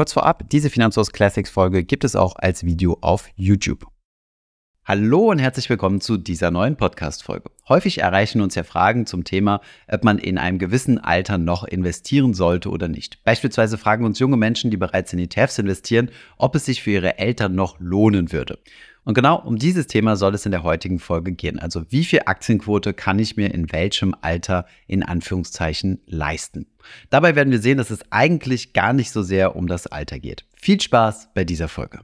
Kurz vorab, diese Finanzhaus Classics Folge gibt es auch als Video auf YouTube. Hallo und herzlich willkommen zu dieser neuen Podcast-Folge. Häufig erreichen uns ja Fragen zum Thema, ob man in einem gewissen Alter noch investieren sollte oder nicht. Beispielsweise fragen uns junge Menschen, die bereits in ETFs investieren, ob es sich für ihre Eltern noch lohnen würde. Und genau um dieses Thema soll es in der heutigen Folge gehen. Also wie viel Aktienquote kann ich mir in welchem Alter in Anführungszeichen leisten? Dabei werden wir sehen, dass es eigentlich gar nicht so sehr um das Alter geht. Viel Spaß bei dieser Folge.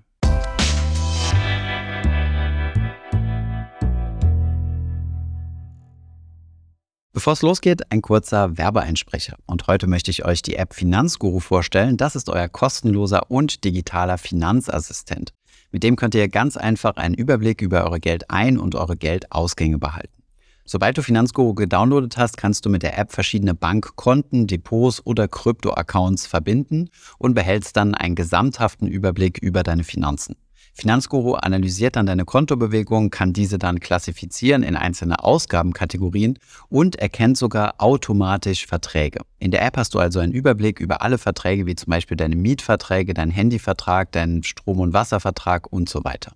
Bevor es losgeht, ein kurzer Werbeeinsprecher. Und heute möchte ich euch die App Finanzguru vorstellen. Das ist euer kostenloser und digitaler Finanzassistent. Mit dem könnt ihr ganz einfach einen Überblick über eure Geldein- und eure Geldausgänge behalten. Sobald du Finanzguru gedownloadet hast, kannst du mit der App verschiedene Bankkonten, Depots oder Krypto-Accounts verbinden und behältst dann einen gesamthaften Überblick über deine Finanzen. Finanzguru analysiert dann deine Kontobewegungen, kann diese dann klassifizieren in einzelne Ausgabenkategorien und erkennt sogar automatisch Verträge. In der App hast du also einen Überblick über alle Verträge, wie zum Beispiel deine Mietverträge, deinen Handyvertrag, deinen Strom- und Wasservertrag und so weiter.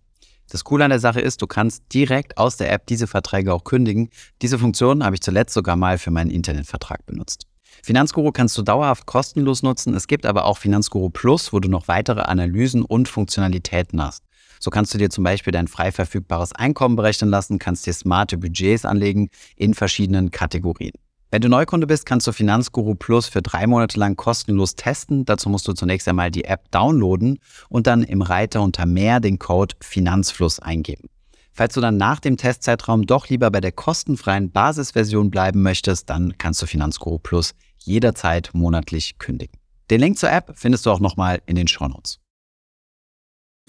Das Coole an der Sache ist, du kannst direkt aus der App diese Verträge auch kündigen. Diese Funktion habe ich zuletzt sogar mal für meinen Internetvertrag benutzt. Finanzguru kannst du dauerhaft kostenlos nutzen. Es gibt aber auch Finanzguru Plus, wo du noch weitere Analysen und Funktionalitäten hast. So kannst du dir zum Beispiel dein frei verfügbares Einkommen berechnen lassen, kannst dir smarte Budgets anlegen in verschiedenen Kategorien. Wenn du Neukunde bist, kannst du Finanzguru Plus für drei Monate lang kostenlos testen. Dazu musst du zunächst einmal die App downloaden und dann im Reiter unter Mehr den Code Finanzfluss eingeben. Falls du dann nach dem Testzeitraum doch lieber bei der kostenfreien Basisversion bleiben möchtest, dann kannst du Finanzguru Plus jederzeit monatlich kündigen. Den Link zur App findest du auch nochmal in den Shownotes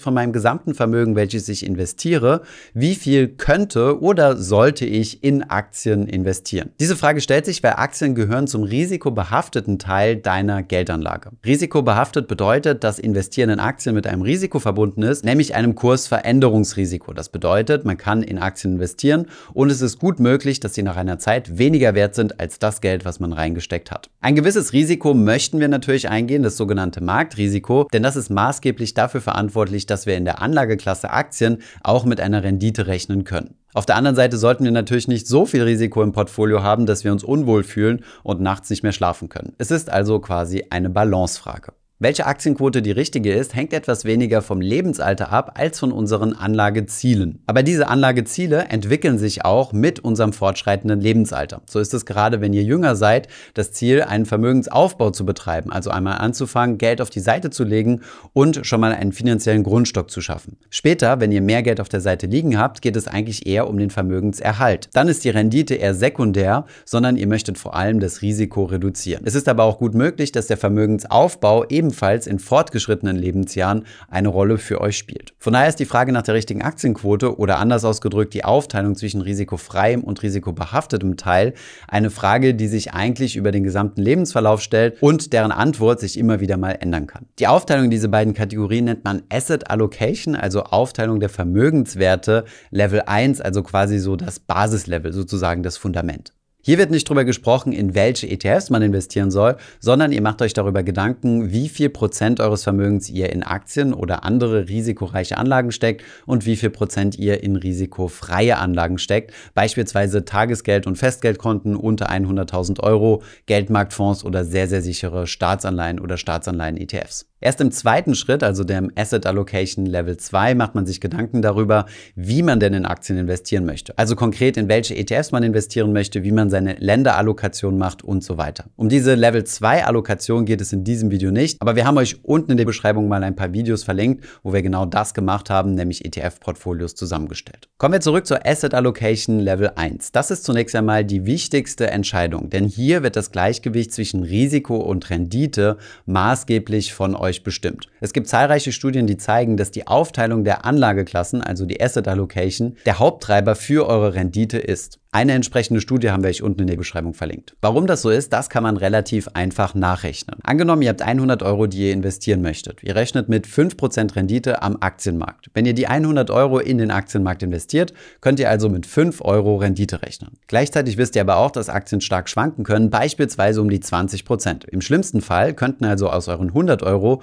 von meinem gesamten Vermögen, welches ich investiere, wie viel könnte oder sollte ich in Aktien investieren? Diese Frage stellt sich, weil Aktien gehören zum risikobehafteten Teil deiner Geldanlage. Risikobehaftet bedeutet, dass Investieren in Aktien mit einem Risiko verbunden ist, nämlich einem Kursveränderungsrisiko. Das bedeutet, man kann in Aktien investieren und es ist gut möglich, dass sie nach einer Zeit weniger wert sind als das Geld, was man reingesteckt hat. Ein gewisses Risiko möchten wir natürlich eingehen, das sogenannte Marktrisiko, denn das ist maßgeblich dafür verantwortlich, dass wir in der Anlageklasse Aktien auch mit einer Rendite rechnen können. Auf der anderen Seite sollten wir natürlich nicht so viel Risiko im Portfolio haben, dass wir uns unwohl fühlen und nachts nicht mehr schlafen können. Es ist also quasi eine Balancefrage. Welche Aktienquote die richtige ist, hängt etwas weniger vom Lebensalter ab als von unseren Anlagezielen. Aber diese Anlageziele entwickeln sich auch mit unserem fortschreitenden Lebensalter. So ist es gerade, wenn ihr jünger seid, das Ziel, einen Vermögensaufbau zu betreiben, also einmal anzufangen, Geld auf die Seite zu legen und schon mal einen finanziellen Grundstock zu schaffen. Später, wenn ihr mehr Geld auf der Seite liegen habt, geht es eigentlich eher um den Vermögenserhalt. Dann ist die Rendite eher sekundär, sondern ihr möchtet vor allem das Risiko reduzieren. Es ist aber auch gut möglich, dass der Vermögensaufbau eben ebenfalls in fortgeschrittenen Lebensjahren eine Rolle für euch spielt. Von daher ist die Frage nach der richtigen Aktienquote oder anders ausgedrückt die Aufteilung zwischen risikofreiem und risikobehaftetem Teil eine Frage, die sich eigentlich über den gesamten Lebensverlauf stellt und deren Antwort sich immer wieder mal ändern kann. Die Aufteilung dieser beiden Kategorien nennt man Asset Allocation, also Aufteilung der Vermögenswerte Level 1, also quasi so das Basislevel, sozusagen das Fundament. Hier wird nicht darüber gesprochen, in welche ETFs man investieren soll, sondern ihr macht euch darüber Gedanken, wie viel Prozent eures Vermögens ihr in Aktien oder andere risikoreiche Anlagen steckt und wie viel Prozent ihr in risikofreie Anlagen steckt, beispielsweise Tagesgeld- und Festgeldkonten unter 100.000 Euro, Geldmarktfonds oder sehr, sehr sichere Staatsanleihen oder Staatsanleihen-ETFs. Erst im zweiten Schritt, also dem Asset Allocation Level 2, macht man sich Gedanken darüber, wie man denn in Aktien investieren möchte. Also konkret in welche ETFs man investieren möchte, wie man seine Länderallokation macht und so weiter. Um diese Level 2 Allokation geht es in diesem Video nicht, aber wir haben euch unten in der Beschreibung mal ein paar Videos verlinkt, wo wir genau das gemacht haben, nämlich ETF-Portfolios zusammengestellt. Kommen wir zurück zur Asset Allocation Level 1. Das ist zunächst einmal die wichtigste Entscheidung, denn hier wird das Gleichgewicht zwischen Risiko und Rendite maßgeblich von euch bestimmt. Es gibt zahlreiche Studien, die zeigen, dass die Aufteilung der Anlageklassen, also die Asset Allocation, der Haupttreiber für eure Rendite ist. Eine entsprechende Studie haben wir euch unten in der Beschreibung verlinkt. Warum das so ist, das kann man relativ einfach nachrechnen. Angenommen, ihr habt 100 Euro, die ihr investieren möchtet. Ihr rechnet mit 5% Rendite am Aktienmarkt. Wenn ihr die 100 Euro in den Aktienmarkt investiert, könnt ihr also mit 5 Euro Rendite rechnen. Gleichzeitig wisst ihr aber auch, dass Aktien stark schwanken können, beispielsweise um die 20%. Im schlimmsten Fall könnten also aus euren 100 Euro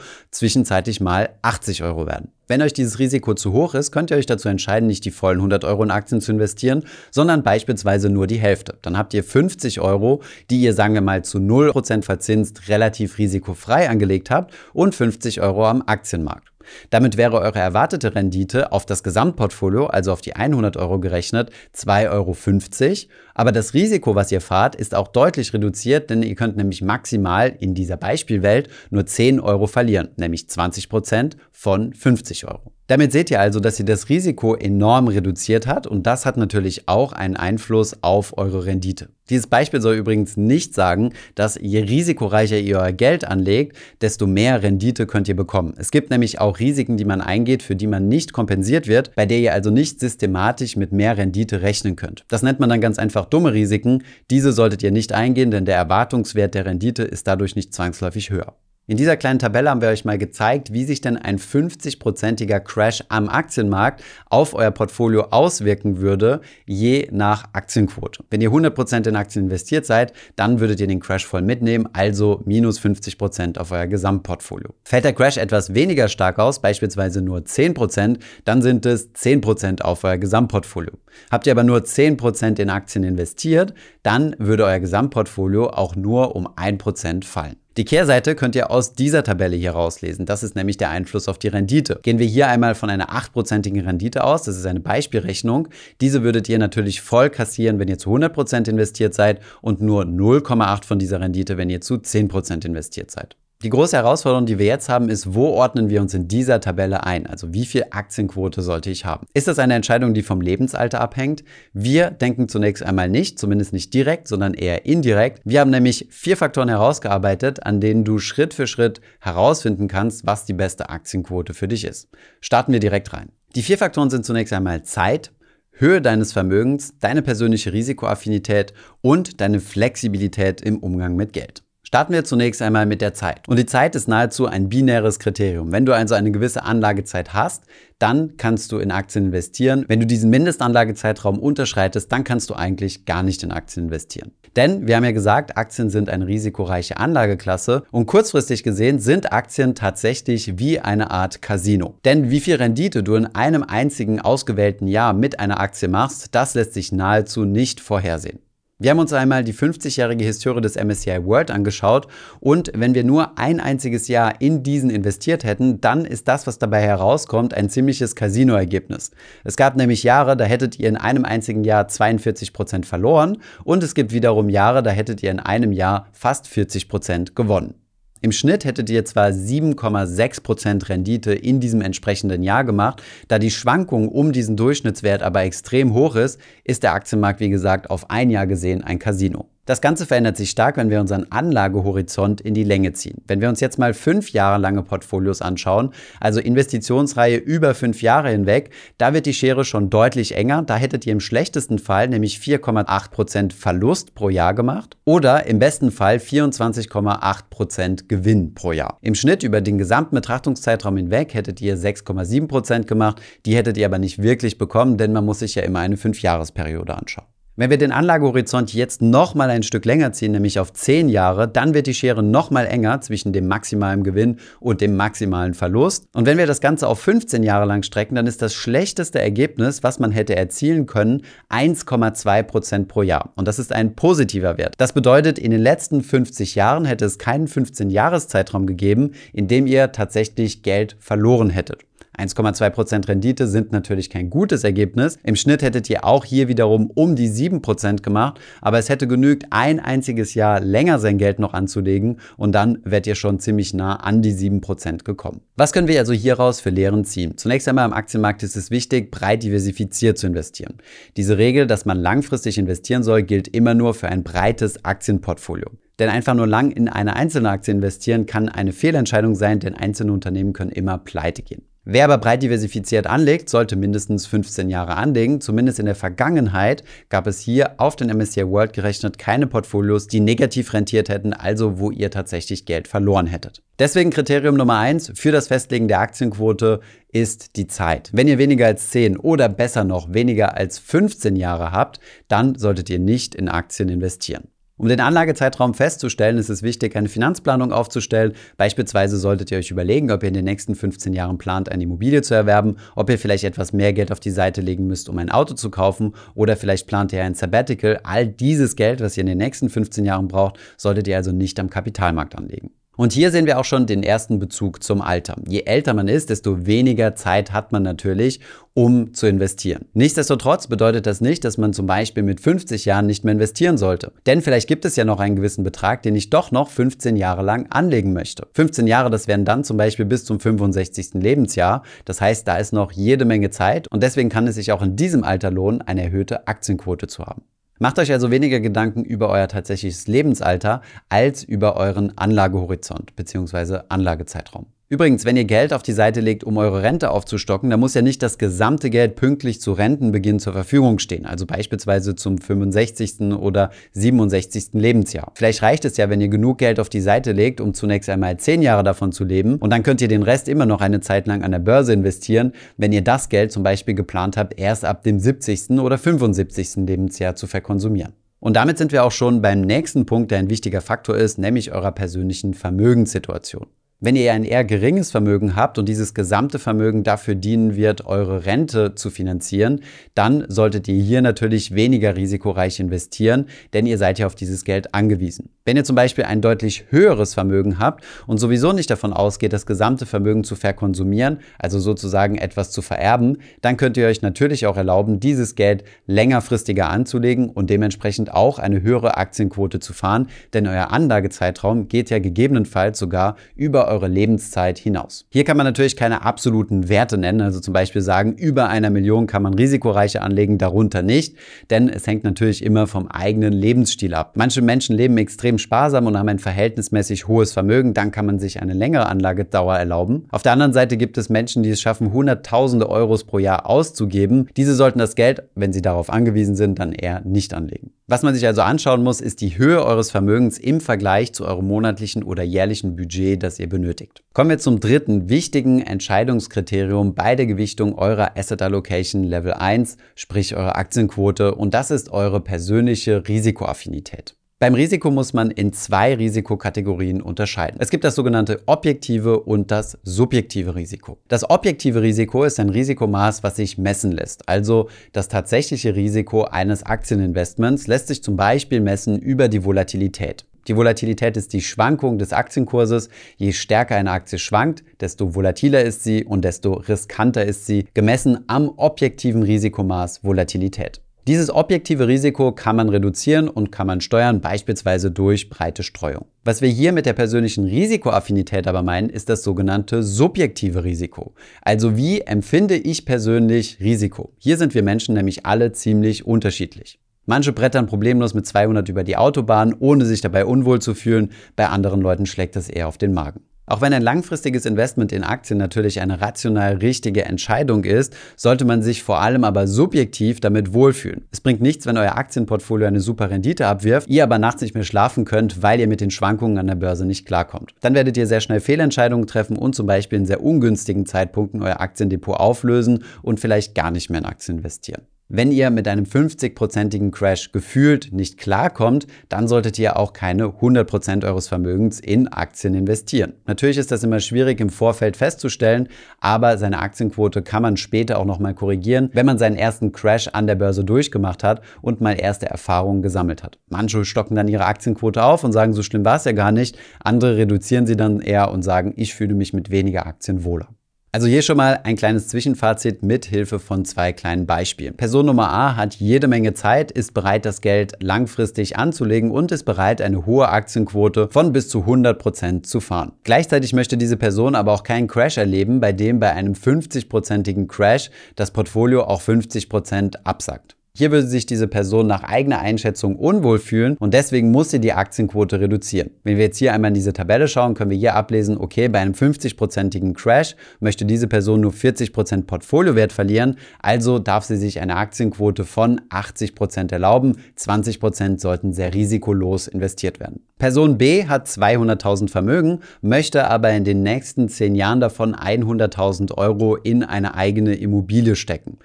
zwischenzeitlich mal 80 Euro werden. Wenn euch dieses Risiko zu hoch ist, könnt ihr euch dazu entscheiden, nicht die vollen 100 Euro in Aktien zu investieren, sondern beispielsweise nur die Hälfte. Dann habt ihr 50 Euro, die ihr, sagen wir mal, zu 0% verzinst relativ risikofrei angelegt habt und 50 Euro am Aktienmarkt. Damit wäre eure erwartete Rendite auf das Gesamtportfolio, also auf die 100 Euro gerechnet, 2,50 Euro. Aber das Risiko, was ihr fahrt, ist auch deutlich reduziert, denn ihr könnt nämlich maximal in dieser Beispielwelt nur 10 Euro verlieren, nämlich 20 Prozent von 50 Euro. Damit seht ihr also, dass sie das Risiko enorm reduziert hat und das hat natürlich auch einen Einfluss auf eure Rendite. Dieses Beispiel soll übrigens nicht sagen, dass je risikoreicher ihr euer Geld anlegt, desto mehr Rendite könnt ihr bekommen. Es gibt nämlich auch Risiken, die man eingeht, für die man nicht kompensiert wird, bei der ihr also nicht systematisch mit mehr Rendite rechnen könnt. Das nennt man dann ganz einfach dumme Risiken. Diese solltet ihr nicht eingehen, denn der Erwartungswert der Rendite ist dadurch nicht zwangsläufig höher. In dieser kleinen Tabelle haben wir euch mal gezeigt, wie sich denn ein 50-prozentiger Crash am Aktienmarkt auf euer Portfolio auswirken würde, je nach Aktienquote. Wenn ihr 100% in Aktien investiert seid, dann würdet ihr den Crash voll mitnehmen, also minus 50% auf euer Gesamtportfolio. Fällt der Crash etwas weniger stark aus, beispielsweise nur 10%, dann sind es 10% auf euer Gesamtportfolio. Habt ihr aber nur 10% in Aktien investiert, dann würde euer Gesamtportfolio auch nur um 1% fallen. Die Kehrseite könnt ihr aus dieser Tabelle hier rauslesen. Das ist nämlich der Einfluss auf die Rendite. Gehen wir hier einmal von einer 8%igen Rendite aus. Das ist eine Beispielrechnung. Diese würdet ihr natürlich voll kassieren, wenn ihr zu 100% investiert seid und nur 0,8 von dieser Rendite, wenn ihr zu 10% investiert seid. Die große Herausforderung, die wir jetzt haben, ist, wo ordnen wir uns in dieser Tabelle ein? Also wie viel Aktienquote sollte ich haben? Ist das eine Entscheidung, die vom Lebensalter abhängt? Wir denken zunächst einmal nicht, zumindest nicht direkt, sondern eher indirekt. Wir haben nämlich vier Faktoren herausgearbeitet, an denen du Schritt für Schritt herausfinden kannst, was die beste Aktienquote für dich ist. Starten wir direkt rein. Die vier Faktoren sind zunächst einmal Zeit, Höhe deines Vermögens, deine persönliche Risikoaffinität und deine Flexibilität im Umgang mit Geld. Starten wir zunächst einmal mit der Zeit. Und die Zeit ist nahezu ein binäres Kriterium. Wenn du also eine gewisse Anlagezeit hast, dann kannst du in Aktien investieren. Wenn du diesen Mindestanlagezeitraum unterschreitest, dann kannst du eigentlich gar nicht in Aktien investieren. Denn wir haben ja gesagt, Aktien sind eine risikoreiche Anlageklasse und kurzfristig gesehen sind Aktien tatsächlich wie eine Art Casino. Denn wie viel Rendite du in einem einzigen ausgewählten Jahr mit einer Aktie machst, das lässt sich nahezu nicht vorhersehen. Wir haben uns einmal die 50-jährige Historie des MSCI World angeschaut und wenn wir nur ein einziges Jahr in diesen investiert hätten, dann ist das, was dabei herauskommt, ein ziemliches Casino-Ergebnis. Es gab nämlich Jahre, da hättet ihr in einem einzigen Jahr 42 Prozent verloren und es gibt wiederum Jahre, da hättet ihr in einem Jahr fast 40 Prozent gewonnen. Im Schnitt hättet ihr zwar 7,6% Rendite in diesem entsprechenden Jahr gemacht, da die Schwankung um diesen Durchschnittswert aber extrem hoch ist, ist der Aktienmarkt wie gesagt auf ein Jahr gesehen ein Casino. Das Ganze verändert sich stark, wenn wir unseren Anlagehorizont in die Länge ziehen. Wenn wir uns jetzt mal fünf Jahre lange Portfolios anschauen, also Investitionsreihe über fünf Jahre hinweg, da wird die Schere schon deutlich enger. Da hättet ihr im schlechtesten Fall nämlich 4,8% Verlust pro Jahr gemacht oder im besten Fall 24,8% Gewinn pro Jahr. Im Schnitt über den gesamten Betrachtungszeitraum hinweg hättet ihr 6,7% gemacht. Die hättet ihr aber nicht wirklich bekommen, denn man muss sich ja immer eine Fünfjahresperiode anschauen. Wenn wir den Anlagehorizont jetzt noch mal ein Stück länger ziehen, nämlich auf 10 Jahre, dann wird die Schere noch mal enger zwischen dem maximalen Gewinn und dem maximalen Verlust. Und wenn wir das Ganze auf 15 Jahre lang strecken, dann ist das schlechteste Ergebnis, was man hätte erzielen können, 1,2 Prozent pro Jahr. Und das ist ein positiver Wert. Das bedeutet, in den letzten 50 Jahren hätte es keinen 15-Jahres-Zeitraum gegeben, in dem ihr tatsächlich Geld verloren hättet. 1,2% Rendite sind natürlich kein gutes Ergebnis. Im Schnitt hättet ihr auch hier wiederum um die 7% gemacht, aber es hätte genügt, ein einziges Jahr länger sein Geld noch anzulegen und dann wärt ihr schon ziemlich nah an die 7% gekommen. Was können wir also hieraus für Lehren ziehen? Zunächst einmal am Aktienmarkt ist es wichtig, breit diversifiziert zu investieren. Diese Regel, dass man langfristig investieren soll, gilt immer nur für ein breites Aktienportfolio. Denn einfach nur lang in eine einzelne Aktie investieren kann eine Fehlentscheidung sein, denn einzelne Unternehmen können immer pleite gehen. Wer aber breit diversifiziert anlegt, sollte mindestens 15 Jahre anlegen. Zumindest in der Vergangenheit gab es hier auf den MSCI World gerechnet keine Portfolios, die negativ rentiert hätten, also wo ihr tatsächlich Geld verloren hättet. Deswegen Kriterium Nummer eins für das Festlegen der Aktienquote ist die Zeit. Wenn ihr weniger als 10 oder besser noch weniger als 15 Jahre habt, dann solltet ihr nicht in Aktien investieren. Um den Anlagezeitraum festzustellen, ist es wichtig, eine Finanzplanung aufzustellen. Beispielsweise solltet ihr euch überlegen, ob ihr in den nächsten 15 Jahren plant, eine Immobilie zu erwerben, ob ihr vielleicht etwas mehr Geld auf die Seite legen müsst, um ein Auto zu kaufen oder vielleicht plant ihr ein Sabbatical. All dieses Geld, was ihr in den nächsten 15 Jahren braucht, solltet ihr also nicht am Kapitalmarkt anlegen. Und hier sehen wir auch schon den ersten Bezug zum Alter. Je älter man ist, desto weniger Zeit hat man natürlich, um zu investieren. Nichtsdestotrotz bedeutet das nicht, dass man zum Beispiel mit 50 Jahren nicht mehr investieren sollte. Denn vielleicht gibt es ja noch einen gewissen Betrag, den ich doch noch 15 Jahre lang anlegen möchte. 15 Jahre, das wären dann zum Beispiel bis zum 65. Lebensjahr. Das heißt, da ist noch jede Menge Zeit und deswegen kann es sich auch in diesem Alter lohnen, eine erhöhte Aktienquote zu haben. Macht euch also weniger Gedanken über euer tatsächliches Lebensalter als über euren Anlagehorizont bzw. Anlagezeitraum. Übrigens, wenn ihr Geld auf die Seite legt, um eure Rente aufzustocken, dann muss ja nicht das gesamte Geld pünktlich zu Rentenbeginn zur Verfügung stehen, also beispielsweise zum 65. oder 67. Lebensjahr. Vielleicht reicht es ja, wenn ihr genug Geld auf die Seite legt, um zunächst einmal 10 Jahre davon zu leben und dann könnt ihr den Rest immer noch eine Zeit lang an der Börse investieren, wenn ihr das Geld zum Beispiel geplant habt, erst ab dem 70. oder 75. Lebensjahr zu verkonsumieren. Und damit sind wir auch schon beim nächsten Punkt, der ein wichtiger Faktor ist, nämlich eurer persönlichen Vermögenssituation. Wenn ihr ein eher geringes Vermögen habt und dieses gesamte Vermögen dafür dienen wird, eure Rente zu finanzieren, dann solltet ihr hier natürlich weniger risikoreich investieren, denn ihr seid ja auf dieses Geld angewiesen. Wenn ihr zum Beispiel ein deutlich höheres Vermögen habt und sowieso nicht davon ausgeht, das gesamte Vermögen zu verkonsumieren, also sozusagen etwas zu vererben, dann könnt ihr euch natürlich auch erlauben, dieses Geld längerfristiger anzulegen und dementsprechend auch eine höhere Aktienquote zu fahren, denn euer Anlagezeitraum geht ja gegebenenfalls sogar über eure Lebenszeit hinaus. Hier kann man natürlich keine absoluten Werte nennen, also zum Beispiel sagen, über einer Million kann man risikoreicher anlegen, darunter nicht, denn es hängt natürlich immer vom eigenen Lebensstil ab. Manche Menschen leben extrem sparsam und haben ein verhältnismäßig hohes Vermögen, dann kann man sich eine längere Anlagedauer erlauben. Auf der anderen Seite gibt es Menschen, die es schaffen, hunderttausende Euros pro Jahr auszugeben. Diese sollten das Geld, wenn sie darauf angewiesen sind, dann eher nicht anlegen. Was man sich also anschauen muss, ist die Höhe eures Vermögens im Vergleich zu eurem monatlichen oder jährlichen Budget, das ihr benötigt. Kommen wir zum dritten wichtigen Entscheidungskriterium bei der Gewichtung eurer Asset Allocation Level 1, sprich eurer Aktienquote, und das ist eure persönliche Risikoaffinität. Beim Risiko muss man in zwei Risikokategorien unterscheiden. Es gibt das sogenannte objektive und das subjektive Risiko. Das objektive Risiko ist ein Risikomaß, was sich messen lässt. Also das tatsächliche Risiko eines Aktieninvestments lässt sich zum Beispiel messen über die Volatilität. Die Volatilität ist die Schwankung des Aktienkurses. Je stärker eine Aktie schwankt, desto volatiler ist sie und desto riskanter ist sie, gemessen am objektiven Risikomaß Volatilität. Dieses objektive Risiko kann man reduzieren und kann man steuern, beispielsweise durch breite Streuung. Was wir hier mit der persönlichen Risikoaffinität aber meinen, ist das sogenannte subjektive Risiko. Also wie empfinde ich persönlich Risiko? Hier sind wir Menschen nämlich alle ziemlich unterschiedlich. Manche brettern problemlos mit 200 über die Autobahn, ohne sich dabei unwohl zu fühlen. Bei anderen Leuten schlägt das eher auf den Magen. Auch wenn ein langfristiges Investment in Aktien natürlich eine rational richtige Entscheidung ist, sollte man sich vor allem aber subjektiv damit wohlfühlen. Es bringt nichts, wenn euer Aktienportfolio eine super Rendite abwirft, ihr aber nachts nicht mehr schlafen könnt, weil ihr mit den Schwankungen an der Börse nicht klarkommt. Dann werdet ihr sehr schnell Fehlentscheidungen treffen und zum Beispiel in sehr ungünstigen Zeitpunkten euer Aktiendepot auflösen und vielleicht gar nicht mehr in Aktien investieren. Wenn ihr mit einem 50-prozentigen Crash gefühlt nicht klarkommt, dann solltet ihr auch keine 100% eures Vermögens in Aktien investieren. Natürlich ist das immer schwierig im Vorfeld festzustellen, aber seine Aktienquote kann man später auch nochmal korrigieren, wenn man seinen ersten Crash an der Börse durchgemacht hat und mal erste Erfahrungen gesammelt hat. Manche stocken dann ihre Aktienquote auf und sagen, so schlimm war es ja gar nicht. Andere reduzieren sie dann eher und sagen, ich fühle mich mit weniger Aktien wohler. Also hier schon mal ein kleines Zwischenfazit mit Hilfe von zwei kleinen Beispielen. Person Nummer A hat jede Menge Zeit, ist bereit, das Geld langfristig anzulegen und ist bereit, eine hohe Aktienquote von bis zu 100 Prozent zu fahren. Gleichzeitig möchte diese Person aber auch keinen Crash erleben, bei dem bei einem 50-prozentigen Crash das Portfolio auch 50 Prozent absackt. Hier würde sich diese Person nach eigener Einschätzung unwohl fühlen und deswegen muss sie die Aktienquote reduzieren. Wenn wir jetzt hier einmal in diese Tabelle schauen, können wir hier ablesen, okay, bei einem 50-prozentigen Crash möchte diese Person nur 40% Portfoliowert verlieren, also darf sie sich eine Aktienquote von 80% erlauben. 20% sollten sehr risikolos investiert werden. Person B hat 200.000 Vermögen, möchte aber in den nächsten 10 Jahren davon 100.000 Euro in eine eigene Immobilie stecken.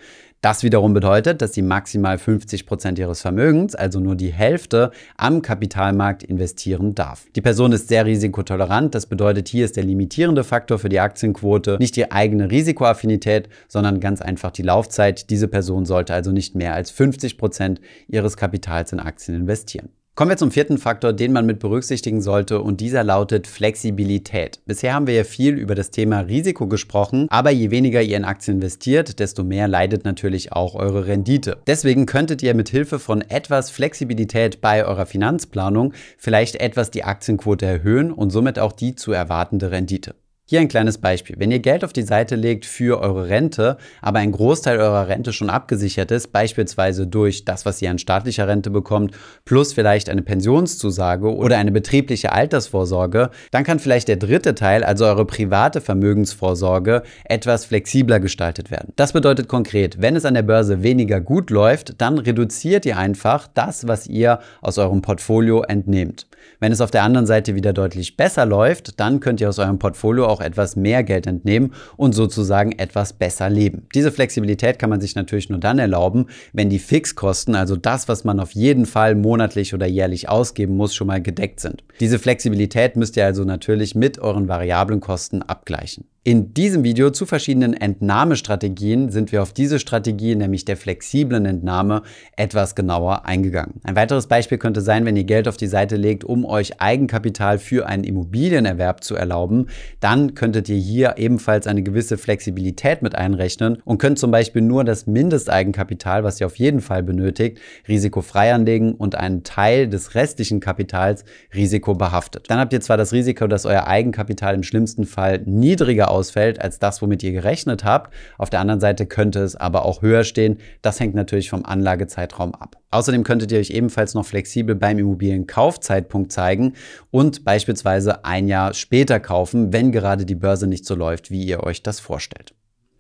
Das wiederum bedeutet, dass sie maximal 50 Prozent ihres Vermögens, also nur die Hälfte, am Kapitalmarkt investieren darf. Die Person ist sehr risikotolerant, das bedeutet, hier ist der limitierende Faktor für die Aktienquote nicht die eigene Risikoaffinität, sondern ganz einfach die Laufzeit. Diese Person sollte also nicht mehr als 50 Prozent ihres Kapitals in Aktien investieren. Kommen wir zum vierten Faktor, den man mit berücksichtigen sollte und dieser lautet Flexibilität. Bisher haben wir ja viel über das Thema Risiko gesprochen, aber je weniger ihr in Aktien investiert, desto mehr leidet natürlich auch eure Rendite. Deswegen könntet ihr mit Hilfe von etwas Flexibilität bei eurer Finanzplanung vielleicht etwas die Aktienquote erhöhen und somit auch die zu erwartende Rendite. Hier ein kleines Beispiel. Wenn ihr Geld auf die Seite legt für eure Rente, aber ein Großteil eurer Rente schon abgesichert ist, beispielsweise durch das, was ihr an staatlicher Rente bekommt, plus vielleicht eine Pensionszusage oder eine betriebliche Altersvorsorge, dann kann vielleicht der dritte Teil, also eure private Vermögensvorsorge, etwas flexibler gestaltet werden. Das bedeutet konkret, wenn es an der Börse weniger gut läuft, dann reduziert ihr einfach das, was ihr aus eurem Portfolio entnehmt. Wenn es auf der anderen Seite wieder deutlich besser läuft, dann könnt ihr aus eurem Portfolio auch etwas mehr Geld entnehmen und sozusagen etwas besser leben. Diese Flexibilität kann man sich natürlich nur dann erlauben, wenn die Fixkosten, also das, was man auf jeden Fall monatlich oder jährlich ausgeben muss, schon mal gedeckt sind. Diese Flexibilität müsst ihr also natürlich mit euren variablen Kosten abgleichen. In diesem Video zu verschiedenen Entnahmestrategien sind wir auf diese Strategie, nämlich der flexiblen Entnahme, etwas genauer eingegangen. Ein weiteres Beispiel könnte sein, wenn ihr Geld auf die Seite legt, um euch Eigenkapital für einen Immobilienerwerb zu erlauben, dann könntet ihr hier ebenfalls eine gewisse Flexibilität mit einrechnen und könnt zum Beispiel nur das Mindesteigenkapital, was ihr auf jeden Fall benötigt, risikofrei anlegen und einen Teil des restlichen Kapitals risikobehaftet. Dann habt ihr zwar das Risiko, dass euer Eigenkapital im schlimmsten Fall niedriger ausfällt als das, womit ihr gerechnet habt. Auf der anderen Seite könnte es aber auch höher stehen. Das hängt natürlich vom Anlagezeitraum ab. Außerdem könntet ihr euch ebenfalls noch flexibel beim Immobilienkaufzeitpunkt zeigen und beispielsweise ein Jahr später kaufen, wenn gerade die Börse nicht so läuft, wie ihr euch das vorstellt.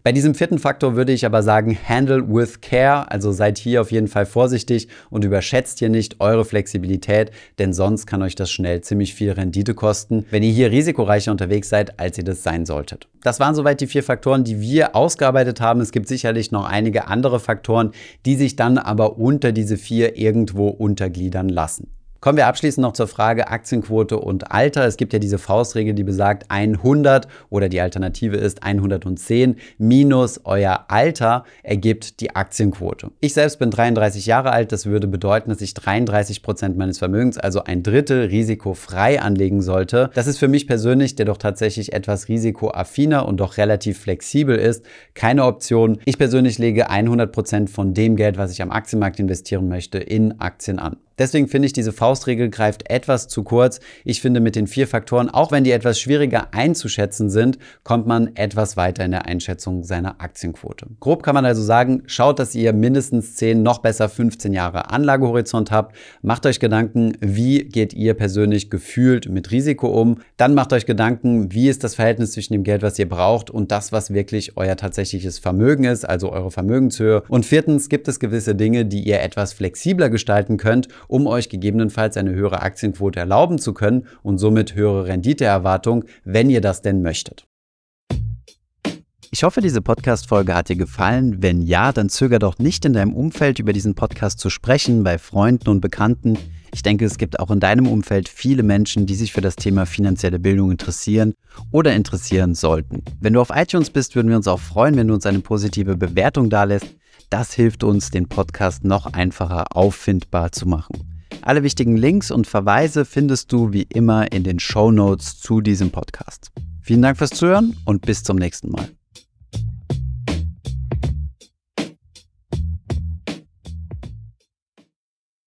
Bei diesem vierten Faktor würde ich aber sagen, handle with care, also seid hier auf jeden Fall vorsichtig und überschätzt hier nicht eure Flexibilität, denn sonst kann euch das schnell ziemlich viel Rendite kosten, wenn ihr hier risikoreicher unterwegs seid, als ihr das sein solltet. Das waren soweit die vier Faktoren, die wir ausgearbeitet haben. Es gibt sicherlich noch einige andere Faktoren, die sich dann aber unter diese vier irgendwo untergliedern lassen. Kommen wir abschließend noch zur Frage Aktienquote und Alter. Es gibt ja diese Faustregel, die besagt 100 oder die Alternative ist 110 minus euer Alter ergibt die Aktienquote. Ich selbst bin 33 Jahre alt. Das würde bedeuten, dass ich 33 Prozent meines Vermögens, also ein Drittel, risikofrei anlegen sollte. Das ist für mich persönlich, der doch tatsächlich etwas risikoaffiner und doch relativ flexibel ist, keine Option. Ich persönlich lege 100 Prozent von dem Geld, was ich am Aktienmarkt investieren möchte, in Aktien an. Deswegen finde ich, diese Faustregel greift etwas zu kurz. Ich finde, mit den vier Faktoren, auch wenn die etwas schwieriger einzuschätzen sind, kommt man etwas weiter in der Einschätzung seiner Aktienquote. Grob kann man also sagen, schaut, dass ihr mindestens 10, noch besser 15 Jahre Anlagehorizont habt. Macht euch Gedanken, wie geht ihr persönlich gefühlt mit Risiko um. Dann macht euch Gedanken, wie ist das Verhältnis zwischen dem Geld, was ihr braucht und das, was wirklich euer tatsächliches Vermögen ist, also eure Vermögenshöhe. Und viertens gibt es gewisse Dinge, die ihr etwas flexibler gestalten könnt um euch gegebenenfalls eine höhere Aktienquote erlauben zu können und somit höhere Renditeerwartung, wenn ihr das denn möchtet. Ich hoffe, diese Podcast-Folge hat dir gefallen. Wenn ja, dann zöger doch nicht in deinem Umfeld über diesen Podcast zu sprechen, bei Freunden und Bekannten. Ich denke, es gibt auch in deinem Umfeld viele Menschen, die sich für das Thema finanzielle Bildung interessieren oder interessieren sollten. Wenn du auf iTunes bist, würden wir uns auch freuen, wenn du uns eine positive Bewertung dalässt. Das hilft uns, den Podcast noch einfacher auffindbar zu machen. Alle wichtigen Links und Verweise findest du wie immer in den Show Notes zu diesem Podcast. Vielen Dank fürs Zuhören und bis zum nächsten Mal.